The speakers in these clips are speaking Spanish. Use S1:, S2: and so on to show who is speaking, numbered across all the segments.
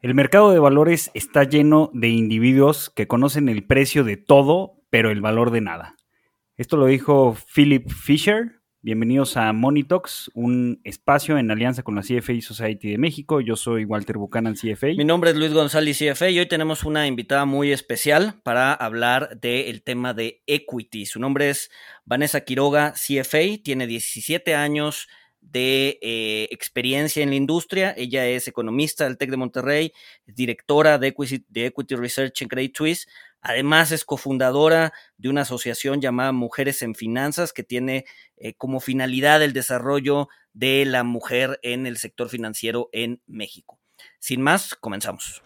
S1: El mercado de valores está lleno de individuos que conocen el precio de todo, pero el valor de nada. Esto lo dijo Philip Fisher. Bienvenidos a Monitox, un espacio en alianza con la CFA Society de México. Yo soy Walter Buchanan, CFA.
S2: Mi nombre es Luis González, CFA, y hoy tenemos una invitada muy especial para hablar del tema de equity. Su nombre es Vanessa Quiroga, CFA, tiene 17 años de eh, experiencia en la industria. Ella es economista del TEC de Monterrey, directora de Equity, Research en Credit Suisse. Además, es cofundadora de una asociación llamada Mujeres en Finanzas, que tiene eh, como finalidad el desarrollo de la mujer en el sector financiero en México. Sin más, comenzamos.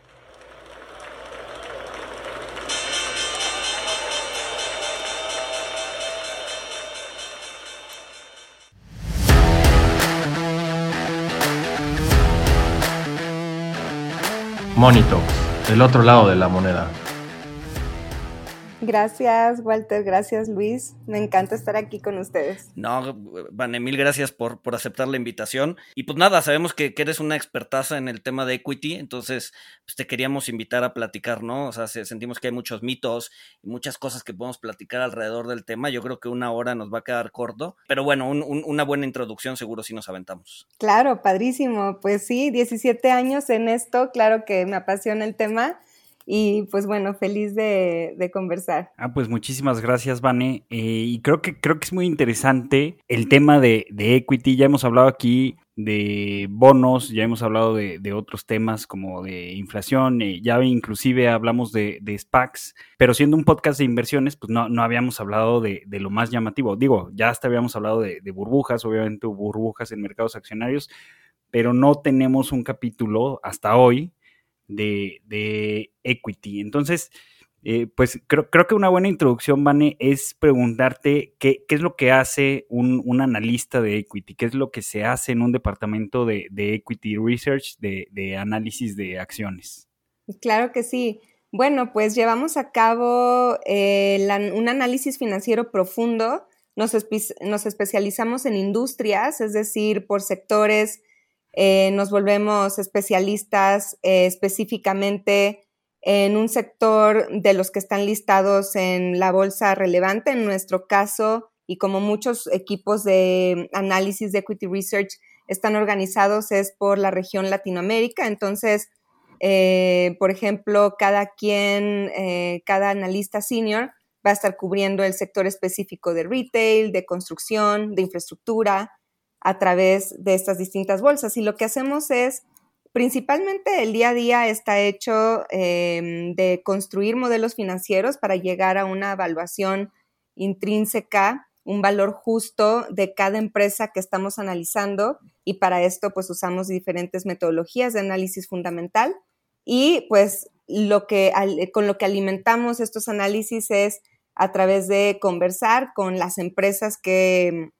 S3: Monitox, el otro lado de la moneda.
S4: Gracias, Walter. Gracias, Luis. Me encanta estar aquí con ustedes.
S2: No, Vane, mil gracias por, por aceptar la invitación. Y pues nada, sabemos que, eres una expertaza en el tema de equity, entonces pues te queríamos invitar a platicar, ¿no? O sea, sentimos que hay muchos mitos y muchas cosas que podemos platicar alrededor del tema. Yo creo que una hora nos va a quedar corto, pero bueno, una buena introducción seguro si nos aventamos.
S4: Claro, padrísimo. Pues sí, 17 años en esto, claro que me apasiona el tema y pues bueno, feliz de, conversar.
S1: Ah, pues muchísimas gracias, Vane. Eh, y creo que, creo que es muy interesante el tema de, equity. Ya hemos hablado aquí de bonos, ya hemos hablado de, otros temas como de inflación, eh, ya inclusive hablamos de, de, SPACs, pero siendo un podcast de inversiones, pues no, no habíamos hablado de, lo más llamativo. Digo, ya hasta habíamos hablado de, burbujas, obviamente burbujas en mercados accionarios, pero no tenemos un capítulo hasta hoy de, equity. Entonces, eh, pues creo, creo, que una buena introducción, Vane, es preguntarte qué, qué es lo que hace un, analista de equity, qué es lo que se hace en un departamento de, equity research, de, análisis de acciones.
S4: Claro que sí. Bueno, pues llevamos a cabo eh, un análisis financiero profundo. Nos, nos especializamos en industrias, es decir, por sectores eh, nos volvemos especialistas eh, específicamente en un sector de los que están listados en la bolsa relevante. En nuestro caso, y como muchos equipos de análisis de equity research están organizados, es por la región Latinoamérica. Entonces, eh, por ejemplo, cada quien, cada analista senior va a estar cubriendo el sector específico de retail, de construcción, de infraestructura, a través de estas distintas bolsas. Y lo que hacemos es, principalmente el día a día está hecho em, de construir modelos financieros para llegar a una evaluación intrínseca, un valor justo de cada empresa que estamos analizando y para esto pues usamos diferentes metodologías de análisis fundamental y pues lo que, con lo que alimentamos estos análisis es a través de conversar con las empresas que,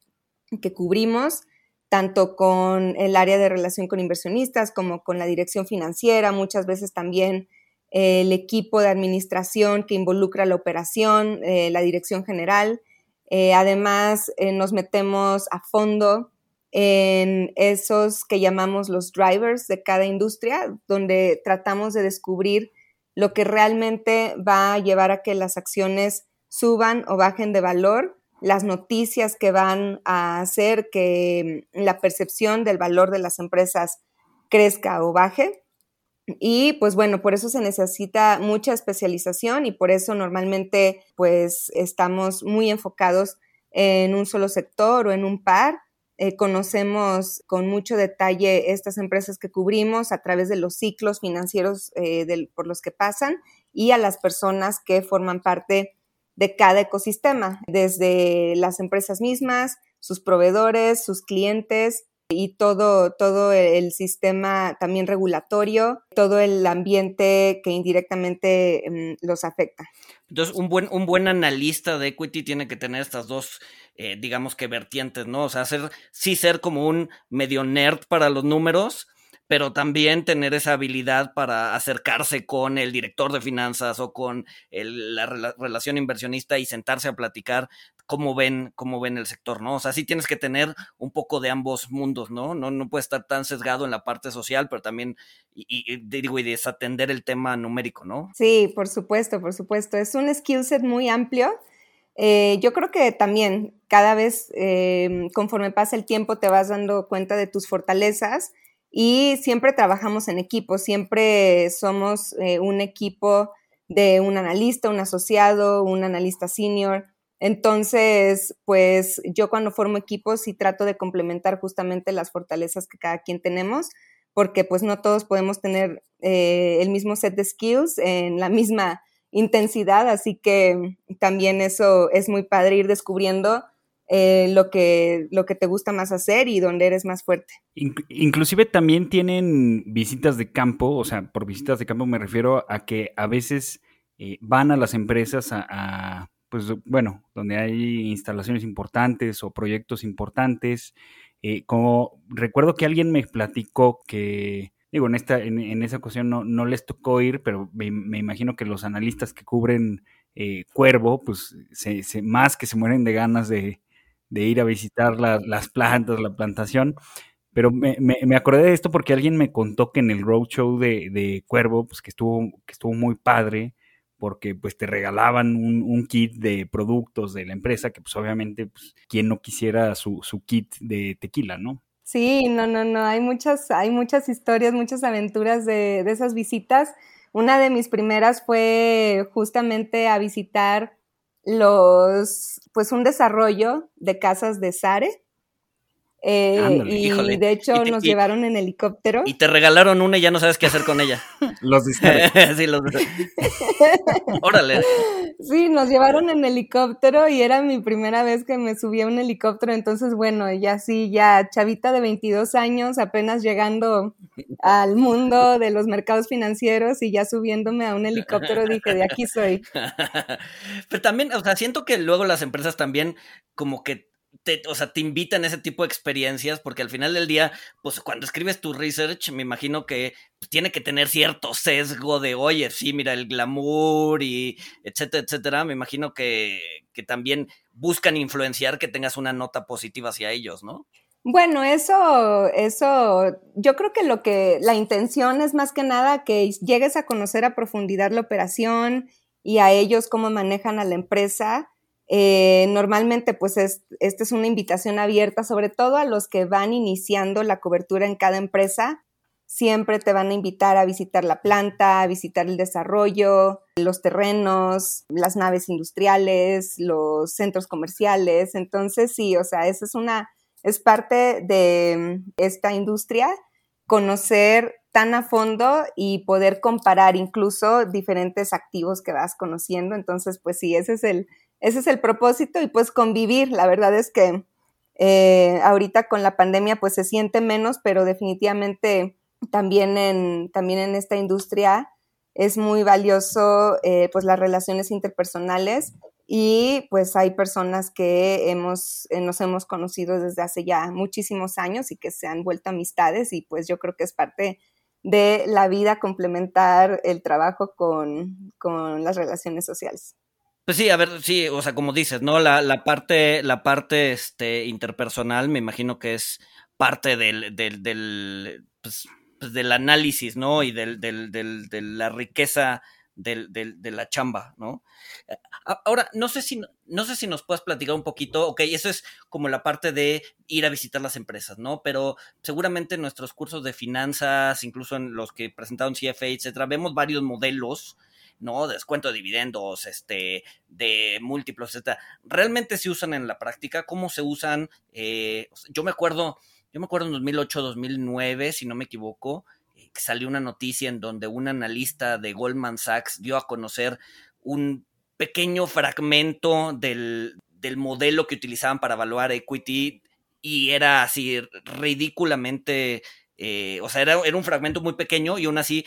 S4: que cubrimos, tanto con el área de relación con inversionistas como con la dirección financiera, muchas veces también eh, el equipo de administración que involucra la operación, eh, la dirección general. Eh, además, nos metemos a fondo en esos que llamamos los drivers de cada industria, donde tratamos de descubrir lo que realmente va a llevar a que las acciones suban o bajen de valor las noticias que van a hacer que la percepción del valor de las empresas crezca o baje. Y pues bueno, por eso se necesita mucha especialización y por eso normalmente pues estamos muy enfocados en un solo sector o en un par. Eh, conocemos con mucho detalle estas empresas que cubrimos a través de los ciclos financieros eh, por los que pasan y a las personas que forman parte de cada ecosistema, desde las empresas mismas, sus proveedores, sus clientes y todo, todo el sistema también regulatorio, todo el ambiente que indirectamente mm, los afecta.
S2: Entonces, un buen, un buen analista de equity tiene que tener estas dos, eh, digamos que vertientes, ¿no? O sea, ser, sí ser como un medio nerd para los números, pero también tener esa habilidad para acercarse con el director de finanzas o con la relación inversionista y sentarse a platicar cómo ven, cómo ven el sector, ¿no? O sea, sí tienes que tener un poco de ambos mundos, ¿no? No, no puedes estar tan sesgado en la parte social, pero también, y, digo, y desatender el tema numérico, ¿no?
S4: Sí, por supuesto, por supuesto. Es un skill set muy amplio. Eh, yo creo que también cada vez, eh, conforme pasa el tiempo, te vas dando cuenta de tus fortalezas y siempre trabajamos en equipo, siempre somos eh, un equipo de un analista, un asociado, un analista senior. Entonces, pues yo cuando formo equipos sí trato de complementar justamente las fortalezas que cada quien tenemos, porque pues no todos podemos tener eh, el mismo set de skills en la misma intensidad, así que también eso es muy padre ir descubriendo eh, lo, que, lo que te gusta más hacer y donde eres más fuerte.
S1: Inclusive también tienen visitas de campo, o sea, por visitas de campo me refiero a que a veces eh, van a las empresas a pues bueno, donde hay instalaciones importantes o proyectos importantes. Eh, como recuerdo que alguien me platicó que, digo, en esta, en, esa ocasión no, no, les tocó ir, pero me, imagino que los analistas que cubren eh, Cuervo, pues se, más que se mueren de ganas de, ir a visitar las plantas, la plantación. Pero me, me, acordé de esto porque alguien me contó que en el roadshow de, de Cuervo, pues que estuvo, que estuvo muy padre, porque pues te regalaban un, kit de productos de la empresa, que pues obviamente, pues, quien no quisiera su, kit de tequila, ¿no?
S4: Sí, no, no, no, hay muchas, hay muchas historias, muchas aventuras de, de esas visitas. Una de mis primeras fue justamente a visitar los, pues un desarrollo de casas de Sare, eh, y de hecho nos llevaron en helicóptero.
S2: Y te regalaron una y ya no sabes qué hacer con ella.
S1: los
S2: sí, los Órale.
S4: Sí, nos llevaron en helicóptero y era mi primera vez que me subía a un helicóptero. Entonces, bueno, ya sí, ya chavita de 22 años, apenas llegando al mundo de los mercados financieros y ya subiéndome a un helicóptero, dije, de aquí soy.
S2: Pero también, o sea, siento que luego las empresas también como que te, o sea, te invitan a ese tipo de experiencias, porque al final del día, pues cuando escribes tu research, me imagino que tiene que tener cierto sesgo de, oye, sí, mira, el glamour y etcétera, etcétera. Me imagino que, que también buscan influenciar que tengas una nota positiva hacia ellos, ¿no?
S4: Bueno, eso, eso, yo creo que lo que, la intención es más que nada que llegues a conocer a profundidad la operación y a ellos cómo manejan a la empresa eh, normalmente, pues esta es una invitación abierta, sobre todo a los que van iniciando la cobertura en cada empresa. Siempre te van a invitar a visitar la planta, a visitar el desarrollo, los terrenos, las naves industriales, los centros comerciales. Entonces, sí, o sea, esa es una, es parte de esta industria, conocer tan a fondo y poder comparar incluso diferentes activos que vas conociendo. Entonces, pues sí, ese es el, ese es el propósito y pues convivir. La verdad es que eh, ahorita con la pandemia pues se siente menos, pero definitivamente también en, también en esta industria es muy valioso eh, pues las relaciones interpersonales y pues hay personas que hemos, eh, nos hemos conocido desde hace ya muchísimos años y que se han vuelto amistades y pues yo creo que es parte de la vida complementar el trabajo con, con las relaciones sociales.
S2: Pues sí, a ver, sí, o sea, como dices, ¿no? La, la parte, la parte este, interpersonal, me imagino que es parte del, del, del, pues, pues del análisis, ¿no? Y del, del, del, de la riqueza del, del, de la chamba, ¿no? Ahora, no sé si no sé si nos puedes platicar un poquito, ok, eso es como la parte de ir a visitar las empresas, ¿no? Pero seguramente en nuestros cursos de finanzas, incluso en los que presentaron CFA, etcétera, vemos varios modelos ¿no? Descuento de dividendos, este, de múltiplos, etcétera. ¿Realmente se usan en la práctica? ¿Cómo se usan? Eh, yo me acuerdo, yo me acuerdo en 2008, 2009, si no me equivoco, eh, salió una noticia en donde un analista de Goldman Sachs dio a conocer un pequeño fragmento del, del modelo que utilizaban para evaluar equity y era así ridículamente, eh, o sea, era, era, un fragmento muy pequeño y aún así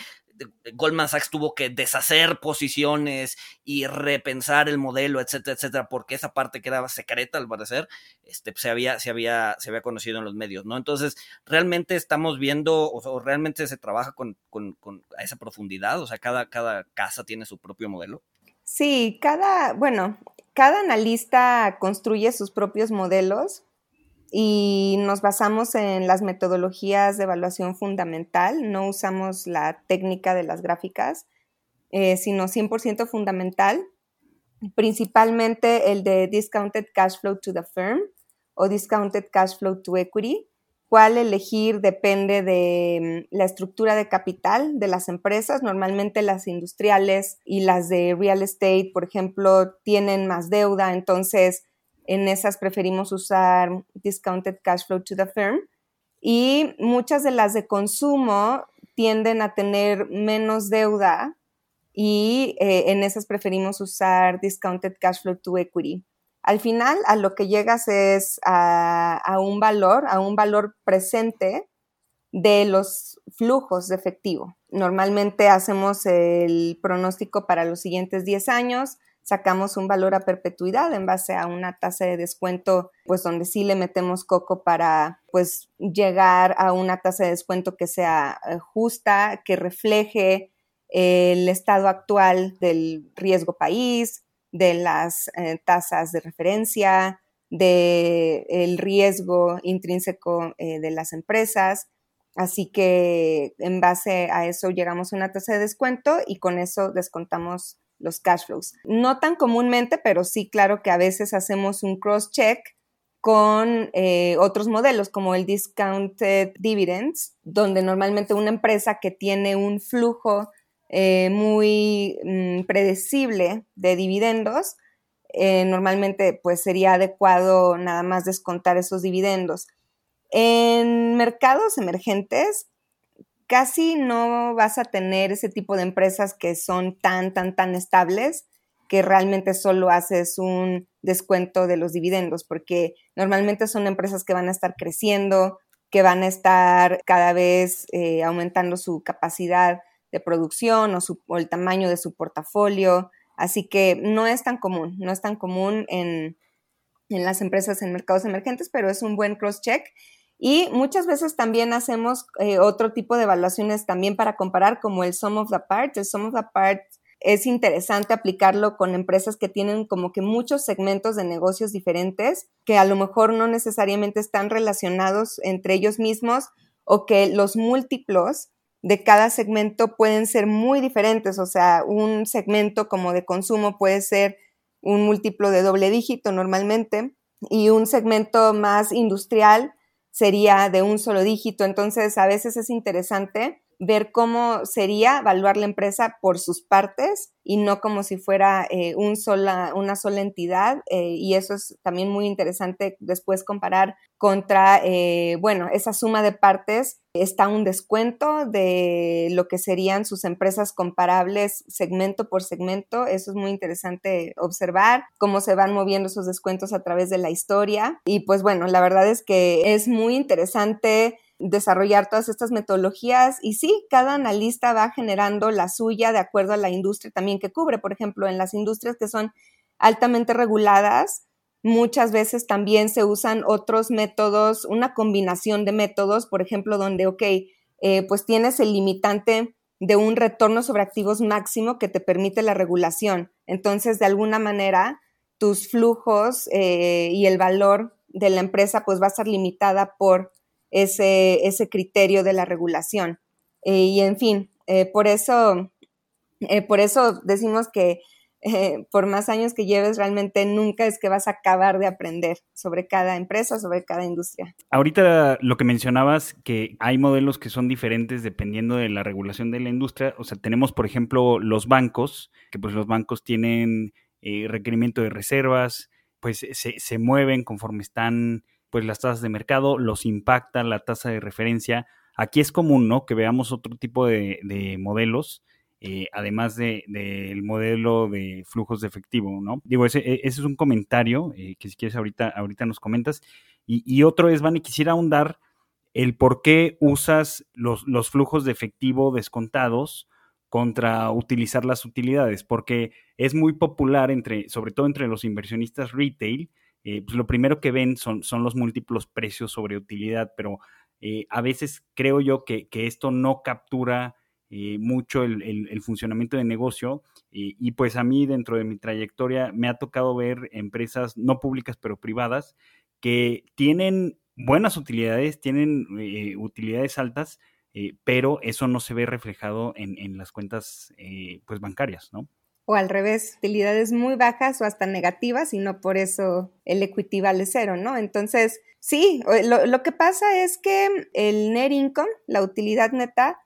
S2: Goldman Sachs tuvo que deshacer posiciones y repensar el modelo, etcétera, etcétera, porque esa parte que era secreta, al parecer, este, se, había, se, había, se había conocido en los medios, ¿no? Entonces, realmente estamos viendo, o, realmente se trabaja con, a esa profundidad, o sea, cada, cada casa tiene su propio modelo.
S4: Sí, cada, bueno, cada analista construye sus propios modelos y nos basamos en las metodologías de evaluación fundamental, no usamos la técnica de las gráficas, eh, sino 100% fundamental, principalmente el de discounted cash flow to the firm o discounted cash flow to equity. Cuál elegir depende de mm, la estructura de capital de las empresas. Normalmente las industriales y las de real estate, por ejemplo, tienen más deuda, entonces en esas preferimos usar discounted cash flow to the firm. Y muchas de las de consumo tienden a tener menos deuda y eh, en esas preferimos usar discounted cash flow to equity. Al final, a lo que llegas es a, un valor, a un valor presente de los flujos de efectivo. Normalmente hacemos el pronóstico para los siguientes 10 años, sacamos un valor a perpetuidad en base a una tasa de descuento, pues donde sí le metemos coco para pues llegar a una tasa de descuento que sea eh, justa, que refleje el estado actual del riesgo país, de las eh, tasas de referencia, del riesgo intrínseco eh, de las empresas. Así que en base a eso llegamos a una tasa de descuento y con eso descontamos los cash flows. No tan comúnmente, pero sí, claro que a veces hacemos un cross-check con eh, otros modelos como el discounted dividends, donde normalmente una empresa que tiene un flujo eh, muy mm, predecible de dividendos, eh, normalmente pues sería adecuado nada más descontar esos dividendos. En mercados emergentes casi no vas a tener ese tipo de empresas que son tan, tan, tan estables que realmente solo haces un descuento de los dividendos, porque normalmente son empresas que van a estar creciendo, que van a estar cada vez eh, aumentando su capacidad de producción o, el tamaño de su portafolio. Así que no es tan común, no es tan común en, las empresas en mercados emergentes, pero es un buen cross-check. Y muchas veces también hacemos eh, otro tipo de evaluaciones también para comparar, como el sum of the parts. El sum of the parts es interesante aplicarlo con empresas que tienen como que muchos segmentos de negocios diferentes, que a lo mejor no necesariamente están relacionados entre ellos mismos o que los múltiplos de cada segmento pueden ser muy diferentes, o sea, un segmento como de consumo puede ser un múltiplo de doble dígito normalmente y un segmento más industrial sería de un solo dígito, entonces a veces es interesante ver cómo sería evaluar la empresa por sus partes y no como si fuera eh, una sola entidad. Eh, y eso es también muy interesante después comparar contra, eh, bueno, esa suma de partes está un descuento de lo que serían sus empresas comparables segmento por segmento. Eso es muy interesante observar cómo se van moviendo esos descuentos a través de la historia. Y pues bueno, la verdad es que es muy interesante desarrollar todas estas metodologías y sí, cada analista va generando la suya de acuerdo a la industria también que cubre. Por ejemplo, en las industrias que son altamente reguladas, muchas veces también se usan otros métodos, una combinación de métodos, por ejemplo, donde, ok, eh, pues tienes el limitante de un retorno sobre activos máximo que te permite la regulación. Entonces, de alguna manera, tus flujos eh, y el valor de la empresa pues va a estar limitada por ese, ese criterio de la regulación. Eh, y en fin, eh, por, eso, eh, por eso decimos que por más años que lleves, realmente nunca es que vas a acabar de aprender sobre cada empresa, sobre cada industria.
S1: Ahorita lo que mencionabas, que hay modelos que son diferentes dependiendo de la regulación de la industria. O sea, tenemos, por ejemplo, los bancos, que pues los bancos tienen requerimiento de reservas, pues se, se mueven conforme están pues las tasas de mercado, los impacta la tasa de referencia. Aquí es común, ¿no? Que veamos otro tipo de, modelos, eh, además del de, modelo de flujos de efectivo, ¿no? Digo, ese, e, es un comentario eh, que si quieres ahorita, ahorita nos comentas. Y, otro es, Vani, quisiera ahondar el por qué usas los, los flujos de efectivo descontados contra utilizar las utilidades, porque es muy popular entre, sobre todo entre los inversionistas retail, eh, pues lo primero que ven son, son los múltiplos precios sobre utilidad, pero eh, a veces creo yo que, esto no captura eh, mucho el, funcionamiento de negocio y pues a mí dentro de mi trayectoria me ha tocado ver empresas no públicas pero privadas que tienen buenas utilidades, tienen utilidades altas, pero eso no se ve reflejado en, las cuentas pues bancarias, ¿no?
S4: O al revés, utilidades muy bajas o hasta negativas y no por eso el equity vale cero, ¿no? Entonces, sí, lo, lo que pasa es que el net income, la utilidad neta,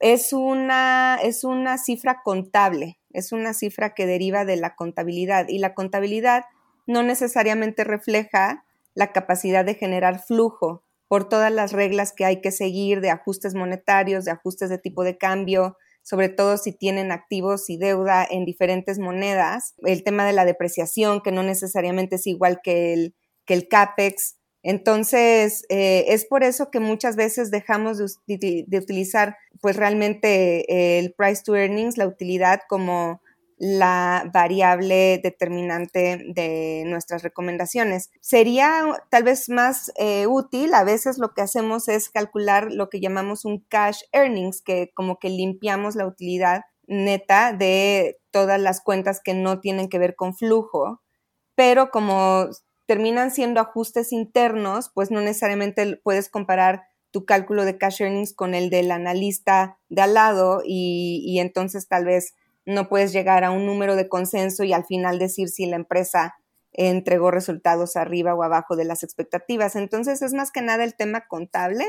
S4: es una, es una cifra contable, es una cifra que deriva de la contabilidad y la contabilidad no necesariamente refleja la capacidad de generar flujo por todas las reglas que hay que seguir de ajustes monetarios, de ajustes de tipo de cambio, sobre todo si tienen activos y deuda en diferentes monedas, el tema de la depreciación, que no necesariamente es igual que el, que el CAPEX, entonces, eh, es por eso que muchas veces dejamos de, utilizar pues realmente el price to earnings, la utilidad como la variable determinante de nuestras recomendaciones. Sería tal vez más eh, útil, a veces lo que hacemos es calcular lo que llamamos un cash earnings, que como que limpiamos la utilidad neta de todas las cuentas que no tienen que ver con flujo, pero como terminan siendo ajustes internos, pues no necesariamente puedes comparar tu cálculo de cash earnings con el del analista de al lado y, entonces tal vez no puedes llegar a un número de consenso y al final decir si la empresa entregó resultados arriba o abajo de las expectativas. Entonces es más que nada el tema contable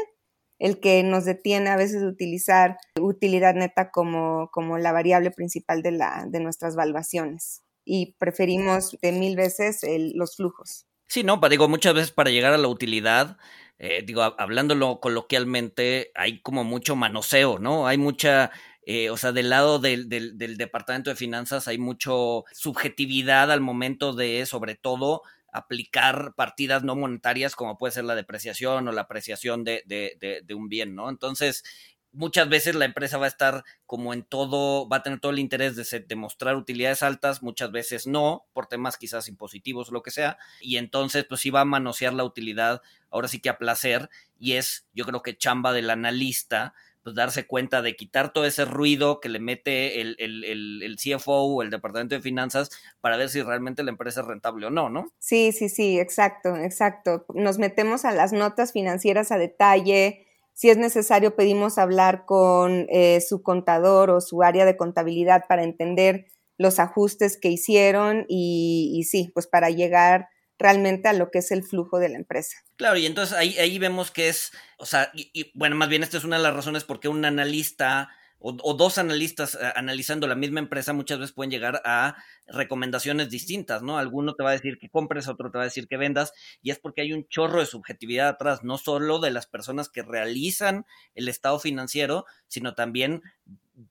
S4: el que nos detiene a veces de utilizar utilidad neta como, como la variable principal de, la, de nuestras valuaciones y preferimos de mil veces los flujos.
S2: Sí, no, digo, muchas veces para llegar a la utilidad, eh, digo, hablándolo coloquialmente, hay como mucho manoseo, ¿no? Hay mucha, eh, o sea, del lado del, del, departamento de finanzas hay mucho subjetividad al momento de, sobre todo, aplicar partidas no monetarias como puede ser la depreciación o la apreciación de, de, de un bien, ¿no? Entonces, muchas veces la empresa va a estar como en todo, va a tener todo el interés de, demostrar utilidades altas, muchas veces no, por temas quizás impositivos o lo que sea, y entonces pues sí va a manosear la utilidad, ahora sí que a placer, y es yo creo que chamba del analista, pues darse cuenta de quitar todo ese ruido que le mete el, el, el, CFO o el departamento de finanzas para ver si realmente la empresa es rentable o no, ¿no?
S4: Sí, sí, sí, exacto, exacto. Nos metemos a las notas financieras a detalle, si es necesario, pedimos hablar con eh, su contador o su área de contabilidad para entender los ajustes que hicieron y, sí, pues para llegar realmente a lo que es el flujo de la empresa.
S2: Claro, y entonces ahí, ahí vemos que es, o sea, y, bueno, más bien esta es una de las razones por qué un analista o, dos analistas eh, analizando la misma empresa muchas veces pueden llegar a recomendaciones distintas, ¿no? Alguno te va a decir que compres, otro te va a decir que vendas, y es porque hay un chorro de subjetividad atrás, no solo de las personas que realizan el estado financiero, sino también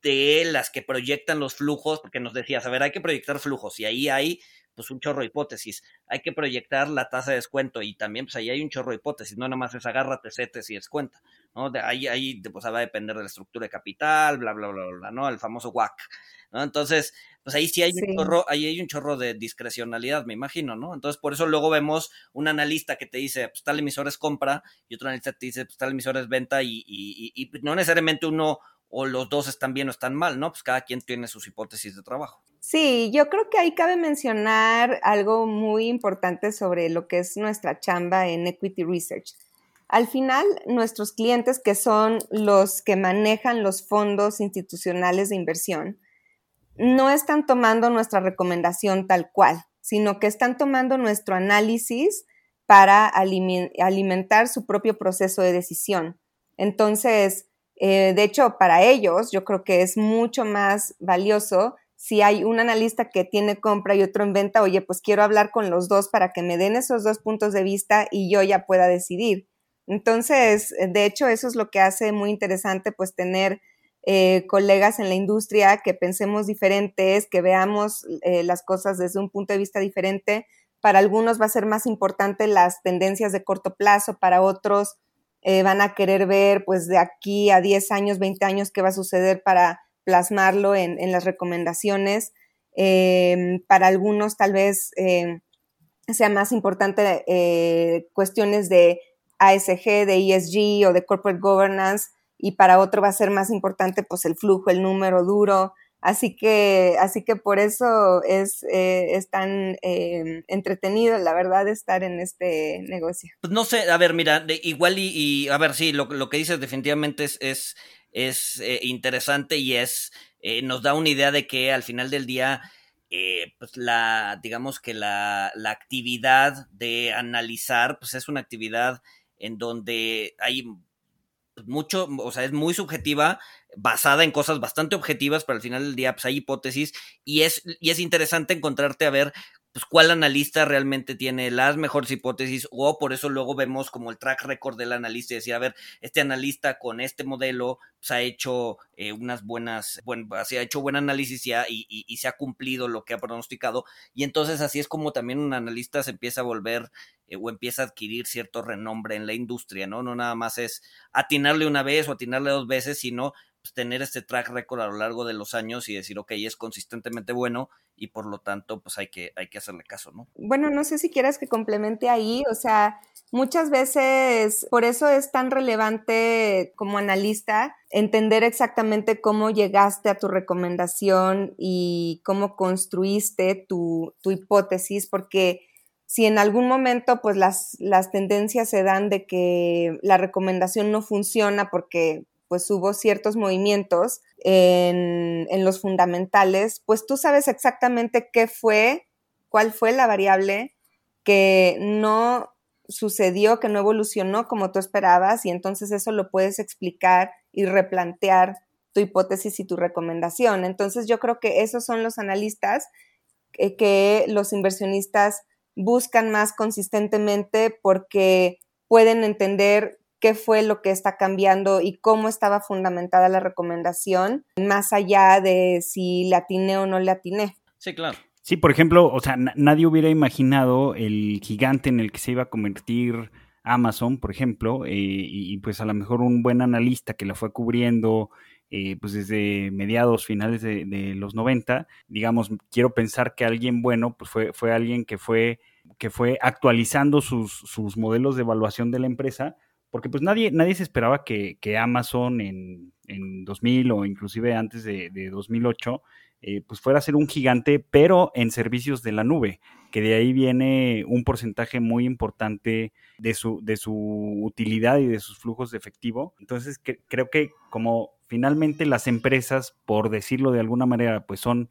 S2: de las que proyectan los flujos, porque nos decías, a ver, hay que proyectar flujos, y ahí hay pues un chorro de hipótesis. Hay que proyectar la tasa de descuento y también pues ahí hay un chorro de hipótesis, no nada más es agárrate, setes y descuenta, ¿no? De ahí, ahí pues va a depender de la estructura de capital, bla, bla, bla, bla, ¿no? El famoso WAC, ¿no? Entonces, pues ahí sí hay un chorro, ahí hay un chorro de discrecionalidad, me imagino, ¿no? Entonces, por eso luego vemos un analista que te dice, pues tal emisor es compra, y otro analista te dice, pues tal emisor es venta, y, y, y, y no necesariamente uno o los dos están bien o están mal, ¿no? Pues cada quien tiene sus hipótesis de trabajo.
S4: Sí, yo creo que ahí cabe mencionar algo muy importante sobre lo que es nuestra chamba en Equity Research. Al final, nuestros clientes, que son los que manejan los fondos institucionales de inversión, no están tomando nuestra recomendación tal cual, sino que están tomando nuestro análisis para alimentar su propio proceso de decisión. Entonces, eh, de hecho, para ellos, yo creo que es mucho más valioso si hay un analista que tiene compra y otro en venta, oye, pues quiero hablar con los dos para que me den esos dos puntos de vista y yo ya pueda decidir. Entonces, de hecho, eso es lo que hace muy interesante, pues tener eh, colegas en la industria que pensemos diferentes, que veamos eh, las cosas desde un punto de vista diferente. Para algunos va a ser más importante las tendencias de corto plazo, para otros eh, van a querer ver, pues de aquí a 10 años, 20 años, qué va a suceder para plasmarlo en, las recomendaciones. Em, para algunos tal vez em, sea más importante eh, cuestiones de ASG, de ESG o de corporate governance y para otro va a ser más importante pues el flujo, el número duro. Así que, así que por eso es, eh, tan eh, entretenido, la verdad, estar en este negocio.
S2: Pues no sé, a ver, mira, igual y, a ver, sí, lo, lo, que dices definitivamente es, es, es eh, interesante y es, nos da una idea de que al final del día, pues la, digamos que la, la actividad de analizar, pues es una actividad en donde hay mucho, o sea, es muy subjetiva, basada en cosas bastante objetivas, pero al final del día pues hay hipótesis y es, y es interesante encontrarte a ver pues cuál analista realmente tiene las mejores hipótesis o por eso luego vemos como el track record del analista y decir, a ver, este analista con este modelo se ha hecho eh, unas buenas, bueno, se ha hecho buen análisis y, y, y, se ha cumplido lo que ha pronosticado y entonces así es como también un analista se empieza a volver eh, o empieza a adquirir cierto renombre en la industria, ¿no? No nada más es atinarle una vez o atinarle dos veces, sino pues, tener este track record a lo largo de los años y decir, ok, es consistentemente bueno y por lo tanto, pues hay que, hay que hacerle caso, ¿no?
S4: Bueno, no sé si quieras que complemente ahí, o sea, muchas veces, por eso es tan relevante como analista entender exactamente cómo llegaste a tu recomendación y cómo construiste tu, tu hipótesis, porque si en algún momento pues las, las tendencias se dan de que la recomendación no funciona porque pues hubo ciertos movimientos en, los fundamentales, pues tú sabes exactamente qué fue, cuál fue la variable que no sucedió, que no evolucionó como tú esperabas y entonces eso lo puedes explicar y replantear tu hipótesis y tu recomendación. Entonces yo creo que esos son los analistas que, que los inversionistas buscan más consistentemente porque pueden entender qué fue lo que está cambiando y cómo estaba fundamentada la recomendación, más allá de si le atiné o no le atiné.
S2: Sí, claro.
S1: Sí, por ejemplo, o sea, nadie hubiera imaginado el gigante en el que se iba a convertir Amazon, por ejemplo, eh, y, pues a lo mejor un buen analista que la fue cubriendo eh, pues desde mediados, finales de, los 90, digamos, quiero pensar que alguien bueno, pues fue, fue alguien que fue, que fue actualizando sus, sus modelos de evaluación de la empresa porque pues nadie, nadie se esperaba que, Amazon en, en, 2000 o inclusive antes de, 2008 eh, pues fuera a ser un gigante, pero en servicios de la nube, que de ahí viene un porcentaje muy importante de su, de su utilidad y de sus flujos de efectivo. Entonces creo que como finalmente las empresas, por decirlo de alguna manera, pues son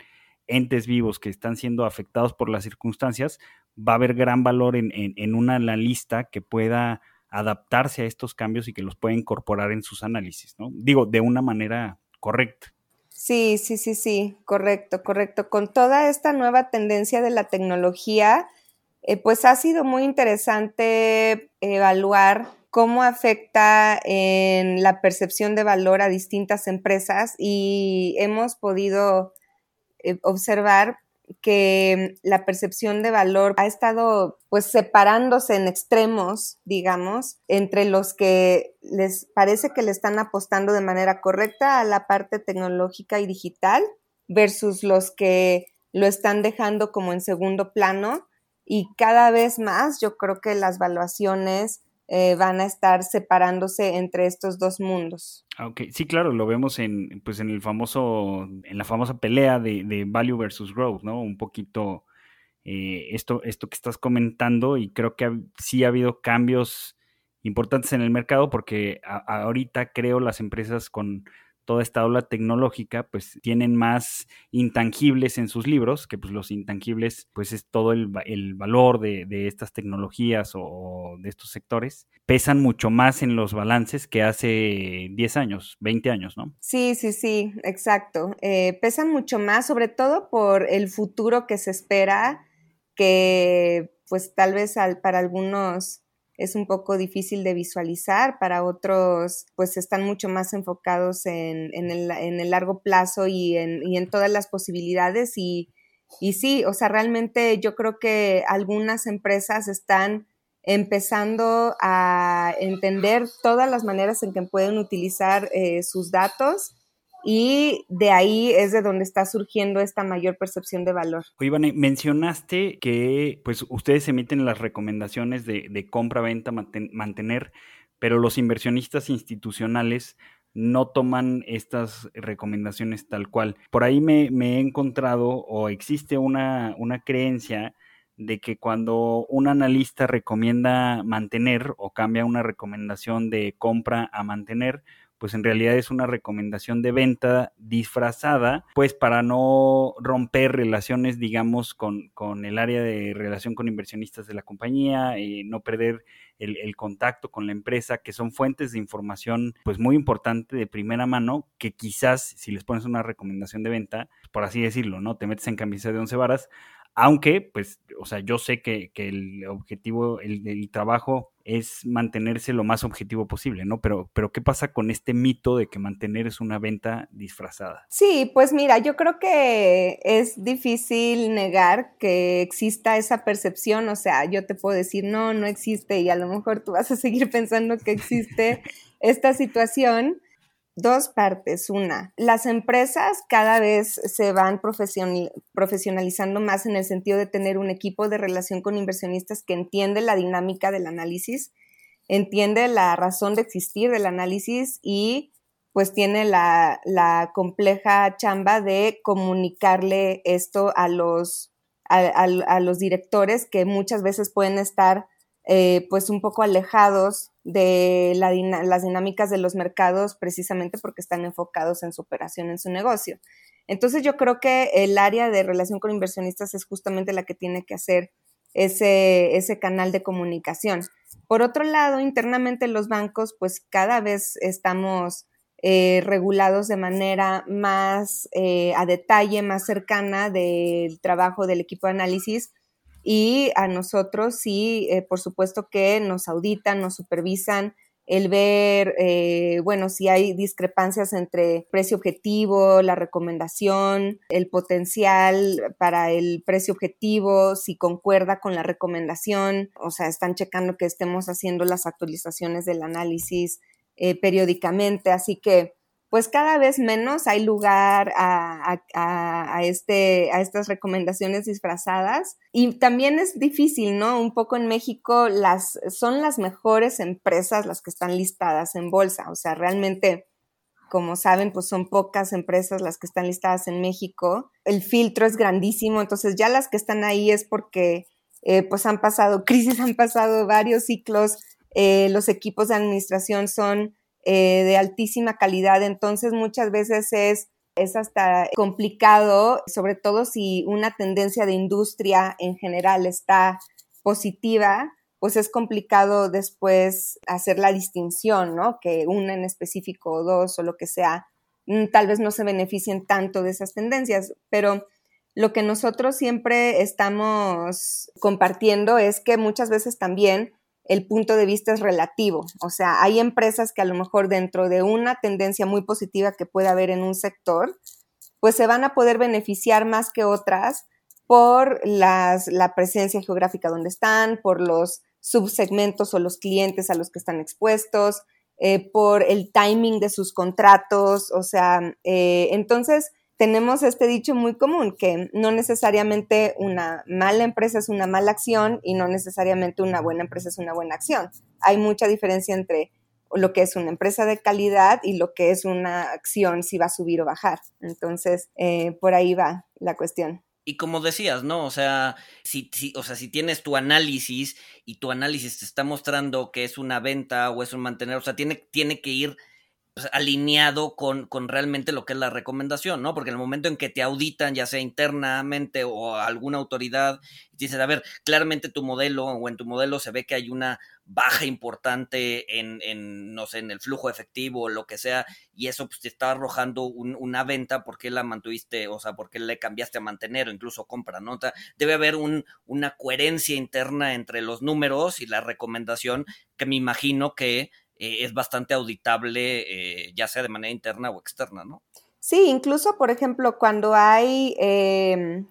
S1: entes vivos que están siendo afectados por las circunstancias, va a haber gran valor en, en, en una lista que pueda adaptarse a estos cambios y que los pueda incorporar en sus análisis, ¿no? Digo, de una manera correcta.
S4: Sí, sí, sí, sí, correcto, correcto. Con toda esta nueva tendencia de la tecnología, eh, pues ha sido muy interesante evaluar cómo afecta en la percepción de valor a distintas empresas y hemos podido eh, observar que la percepción de valor ha estado pues separándose en extremos, digamos, entre los que les parece que le están apostando de manera correcta a la parte tecnológica y digital versus los que lo están dejando como en segundo plano. Y cada vez más yo creo que las valuaciones eh, van a estar separándose entre estos dos mundos.
S1: Ah, ok, sí, claro, lo vemos en, pues en el famoso, en la famosa pelea de, value versus growth, ¿no? Un poquito eh, esto, esto que estás comentando y creo que sí ha habido cambios importantes en el mercado porque ahorita creo las empresas con toda esta ola tecnológica, pues tienen más intangibles en sus libros, que pues los intangibles, pues es todo el, valor de, estas tecnologías o, de estos sectores, pesan mucho más en los balances que hace 10 años, 20 años, ¿no?
S4: Sí, sí, sí, exacto. Eh, pesan mucho más, sobre todo por el futuro que se espera, que pues tal vez para algunos es un poco difícil de visualizar, para otros pues están mucho más enfocados en, el, largo plazo y en, todas las posibilidades y, y, sí, o sea, realmente yo creo que algunas empresas están empezando a entender todas las maneras en que pueden utilizar eh, sus datos y de ahí es de donde está surgiendo esta mayor percepción de valor.
S1: Iván, mencionaste que pues ustedes emiten las recomendaciones de, compra, venta, mantener, pero los inversionistas institucionales no toman estas recomendaciones tal cual. Por ahí me, he encontrado o existe una, una creencia de que cuando un analista recomienda mantener o cambia una recomendación de compra a mantener, pues en realidad es una recomendación de venta disfrazada, pues para no romper relaciones, digamos, con, con el área de relación con inversionistas de la compañía, y no perder el, el, contacto con la empresa, que son fuentes de información, pues muy importante de primera mano, que quizás si les pones una recomendación de venta, por así decirlo, ¿no? Te metes en camisa de once varas, aunque, pues, o sea, yo sé que, el objetivo, el, trabajo es mantenerse lo más objetivo posible, ¿no? Pero, pero, ¿qué pasa con este mito de que mantener es una venta disfrazada?
S4: Sí, pues mira, yo creo que es difícil negar que exista esa percepción, o sea, yo te puedo decir, no, no existe y a lo mejor tú vas a seguir pensando que existe esta situación, Dos partes. Una, las empresas cada vez se van profesionalizando más en el sentido de tener un equipo de relación con inversionistas que entiende la dinámica del análisis, entiende la razón de existir del análisis y pues tiene la, compleja chamba de comunicarle esto a los, directores que muchas veces pueden estar eh, pues un poco alejados de las dinámicas de los mercados precisamente porque están enfocados en su operación, en su negocio. Entonces yo creo que el área de relación con inversionistas es justamente la que tiene que hacer ese, ese canal de comunicación. Por otro lado, internamente los bancos, pues cada vez estamos eh, regulados de manera más eh, a detalle, más cercana del trabajo del equipo de análisis y a nosotros sí, eh, por supuesto que nos auditan, nos supervisan, el ver, eh, bueno, si hay discrepancias entre precio objetivo, la recomendación, el potencial para el precio objetivo, si concuerda con la recomendación, o sea, están checando que estemos haciendo las actualizaciones del análisis eh, periódicamente, así que pues cada vez menos hay lugar a, este, a estas recomendaciones disfrazadas. Y también es difícil, ¿no? Un poco en México las, son las mejores empresas las que están listadas en bolsa. O sea, realmente, como saben, pues son pocas empresas las que están listadas en México. El filtro es grandísimo, entonces ya las que están ahí es porque eh, pues han pasado crisis, han pasado varios ciclos. Eh, los equipos de administración son eh, de altísima calidad, entonces muchas veces es, es hasta complicado, sobre todo si una tendencia de industria en general está positiva, pues es complicado después hacer la distinción, ¿no? Que una en específico o dos o lo que sea, mm, tal vez no se beneficien tanto de esas tendencias, pero lo que nosotros siempre estamos compartiendo es que muchas veces también el punto de vista es relativo. O sea, hay empresas que a lo mejor dentro de una tendencia muy positiva que puede haber en un sector, pues se van a poder beneficiar más que otras por las, la presencia geográfica donde están, por los subsegmentos o los clientes a los que están expuestos, eh, por el timing de sus contratos. O sea, eh, entonces tenemos este dicho muy común, que no necesariamente una mala empresa es una mala acción y no necesariamente una buena empresa es una buena acción. Hay mucha diferencia entre lo que es una empresa de calidad y lo que es una acción si va a subir o bajar. Entonces, eh, por ahí va la cuestión.
S2: Y como decías, ¿no? O sea, si, si, o sea, si tienes tu análisis y tu análisis te está mostrando que es una venta o es un mantener, o sea, tiene, tiene que ir pues, alineado con, con, realmente lo que es la recomendación, ¿no? Porque en el momento en que te auditan, ya sea internamente o alguna autoridad, dices, a ver, claramente tu modelo o en tu modelo se ve que hay una baja importante en, en no sé, en el flujo efectivo o lo que sea, y eso pues, te está arrojando una venta, porque la mantuviste? O sea, porque le cambiaste a mantener o incluso compra, ¿no? debe haber un, una coherencia interna entre los números y la recomendación que me imagino que eh, es bastante auditable, eh, ya sea de manera interna o externa, ¿no?
S4: Sí, incluso, por ejemplo, cuando hay em,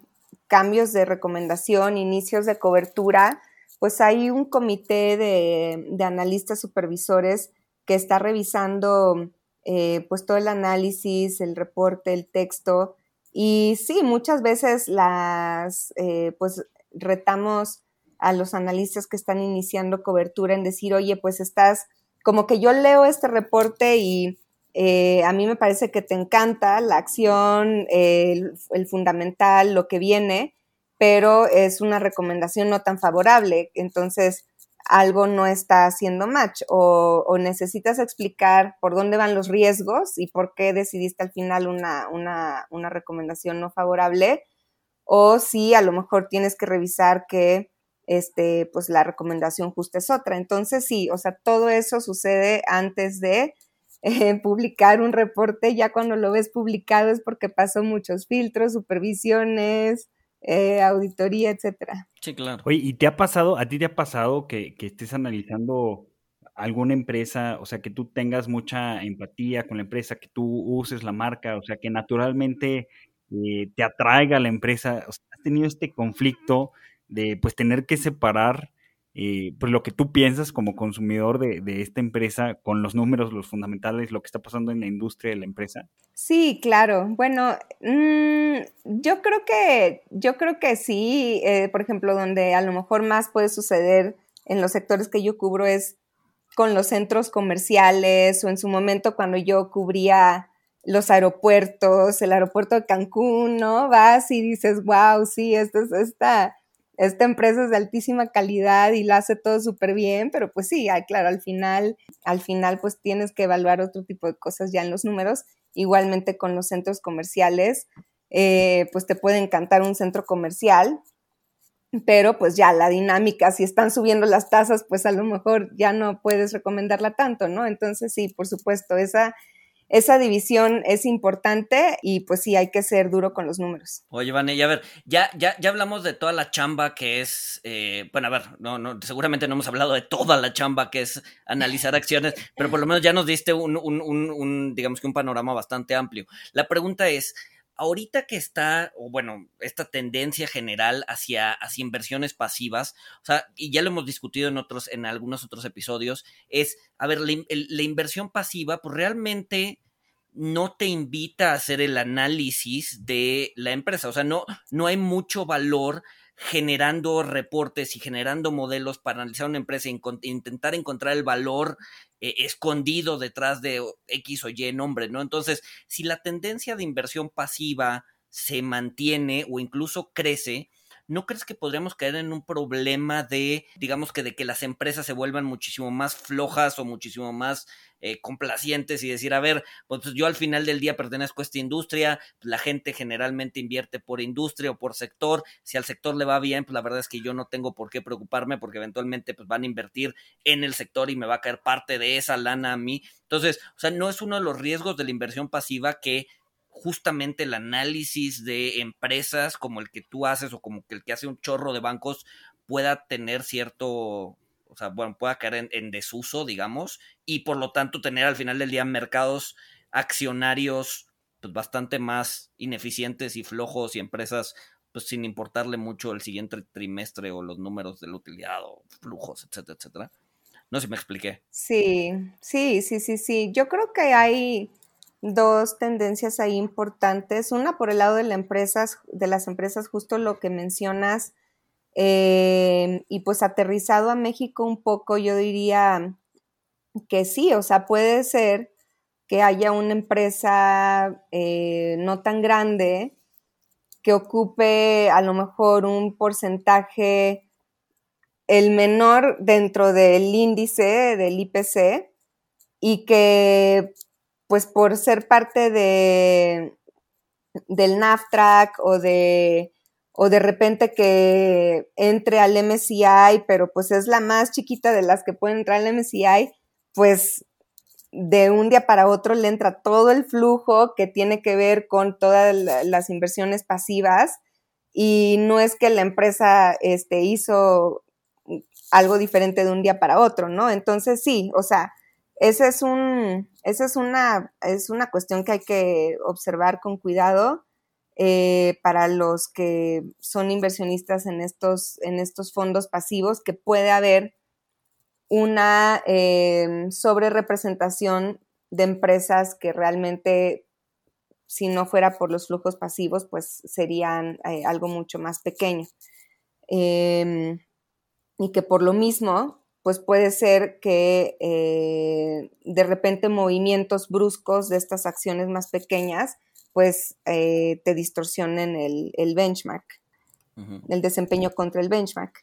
S4: cambios de recomendación, inicios de cobertura, pues hay un comité de, analistas supervisores que está revisando eh, pues todo el análisis, el reporte, el texto. Y sí, muchas veces las, pues retamos a los analistas que están iniciando cobertura en decir, oye, pues estás como que yo leo este reporte y eh, a mí me parece que te encanta la acción, el, fundamental, lo que viene, pero es una recomendación no tan favorable. Entonces, algo no está haciendo match o, necesitas explicar por dónde van los riesgos y por qué decidiste al final una, una, recomendación no favorable o si a lo mejor tienes que revisar que este, pues la recomendación justa es otra. Entonces sí, o sea, todo eso sucede antes de eh, publicar un reporte, ya cuando lo ves publicado es porque pasó muchos filtros, supervisiones, eh, auditoría, etcétera.
S2: Sí, claro.
S1: Oye, ¿y te ha pasado, a ti te ha pasado que, estés analizando alguna empresa, o sea, que tú tengas mucha empatía con la empresa, que tú uses la marca, o sea, que naturalmente eh, te atraiga la empresa, o sea, has tenido este conflicto de pues tener que separar eh, pues lo que tú piensas como consumidor de, esta empresa con los números, los fundamentales, lo que está pasando en la industria de la empresa?
S4: Sí, claro. Bueno, mm, yo creo que, yo creo que sí. Eh, por ejemplo, donde a lo mejor más puede suceder en los sectores que yo cubro es con los centros comerciales o en su momento cuando yo cubría los aeropuertos, el aeropuerto de Cancún, ¿no? Vas y dices, wow, sí, esto es esta esta empresa es de altísima calidad y la hace todo súper bien, pero pues sí, claro, al final, al final pues tienes que evaluar otro tipo de cosas ya en los números. Igualmente con los centros comerciales, eh, pues te puede encantar un centro comercial, pero pues ya la dinámica, si están subiendo las tasas, pues a lo mejor ya no puedes recomendarla tanto, ¿no? Entonces sí, por supuesto, esa esa división es importante y pues sí, hay que ser duro con los números.
S2: Oye, Vane, a ver, ya, ya, ya hablamos de toda la chamba que es, eh, bueno, a ver, no, no, seguramente no hemos hablado de toda la chamba que es analizar acciones, pero por lo menos ya nos diste un, un, un, un digamos que un panorama bastante amplio. La pregunta es, ahorita que está, o bueno, esta tendencia general hacia, hacia inversiones pasivas, o sea, y ya lo hemos discutido en otros, en algunos otros episodios, es, a ver, la, inversión pasiva, pues realmente no te invita a hacer el análisis de la empresa, o sea, no, no hay mucho valor generando reportes y generando modelos para analizar una empresa e intentar encontrar el valor eh, escondido detrás de X o Y nombre, ¿no? Entonces, si la tendencia de inversión pasiva se mantiene o incluso crece, ¿no crees que podríamos caer en un problema de, digamos que de que las empresas se vuelvan muchísimo más flojas o muchísimo más eh, complacientes y decir, a ver, pues, pues yo al final del día pertenezco a esta industria, la gente generalmente invierte por industria o por sector, si al sector le va bien, pues la verdad es que yo no tengo por qué preocuparme porque eventualmente pues van a invertir en el sector y me va a caer parte de esa lana a mí. Entonces, o sea, no es uno de los riesgos de la inversión pasiva que justamente el análisis de empresas como el que tú haces o como el que hace un chorro de bancos pueda tener cierto, o sea, bueno, pueda caer en, desuso, digamos, y por lo tanto tener al final del día mercados accionarios pues, bastante más ineficientes y flojos y empresas pues sin importarle mucho el siguiente trimestre o los números de la utilidad o flujos, etcétera, etcétera. No sé si me expliqué.
S4: Sí, sí, sí, sí, sí. Yo creo que hay dos tendencias ahí importantes. Una por el lado de, la empresas, de las empresas, justo lo que mencionas, eh, y pues aterrizado a México un poco, yo diría que sí, o sea, puede ser que haya una empresa eh, no tan grande que ocupe a lo mejor un porcentaje el menor dentro del índice del IPC y que pues por ser parte de, del NAFTRAC o de, o de repente que entre al MCI, pero pues es la más chiquita de las que pueden entrar al MCI, pues de un día para otro le entra todo el flujo que tiene que ver con todas las inversiones pasivas y no es que la empresa este, hizo algo diferente de un día para otro, ¿no? Entonces sí, o sea, es un, esa es una, es una cuestión que hay que observar con cuidado eh, para los que son inversionistas en estos, en estos fondos pasivos, que puede haber una eh, sobre representación de empresas que realmente, si no fuera por los flujos pasivos, pues serían eh, algo mucho más pequeño. Em, y que por lo mismo pues puede ser que eh, de repente movimientos bruscos de estas acciones más pequeñas, pues eh, te distorsionen el, benchmark, el desempeño contra el benchmark.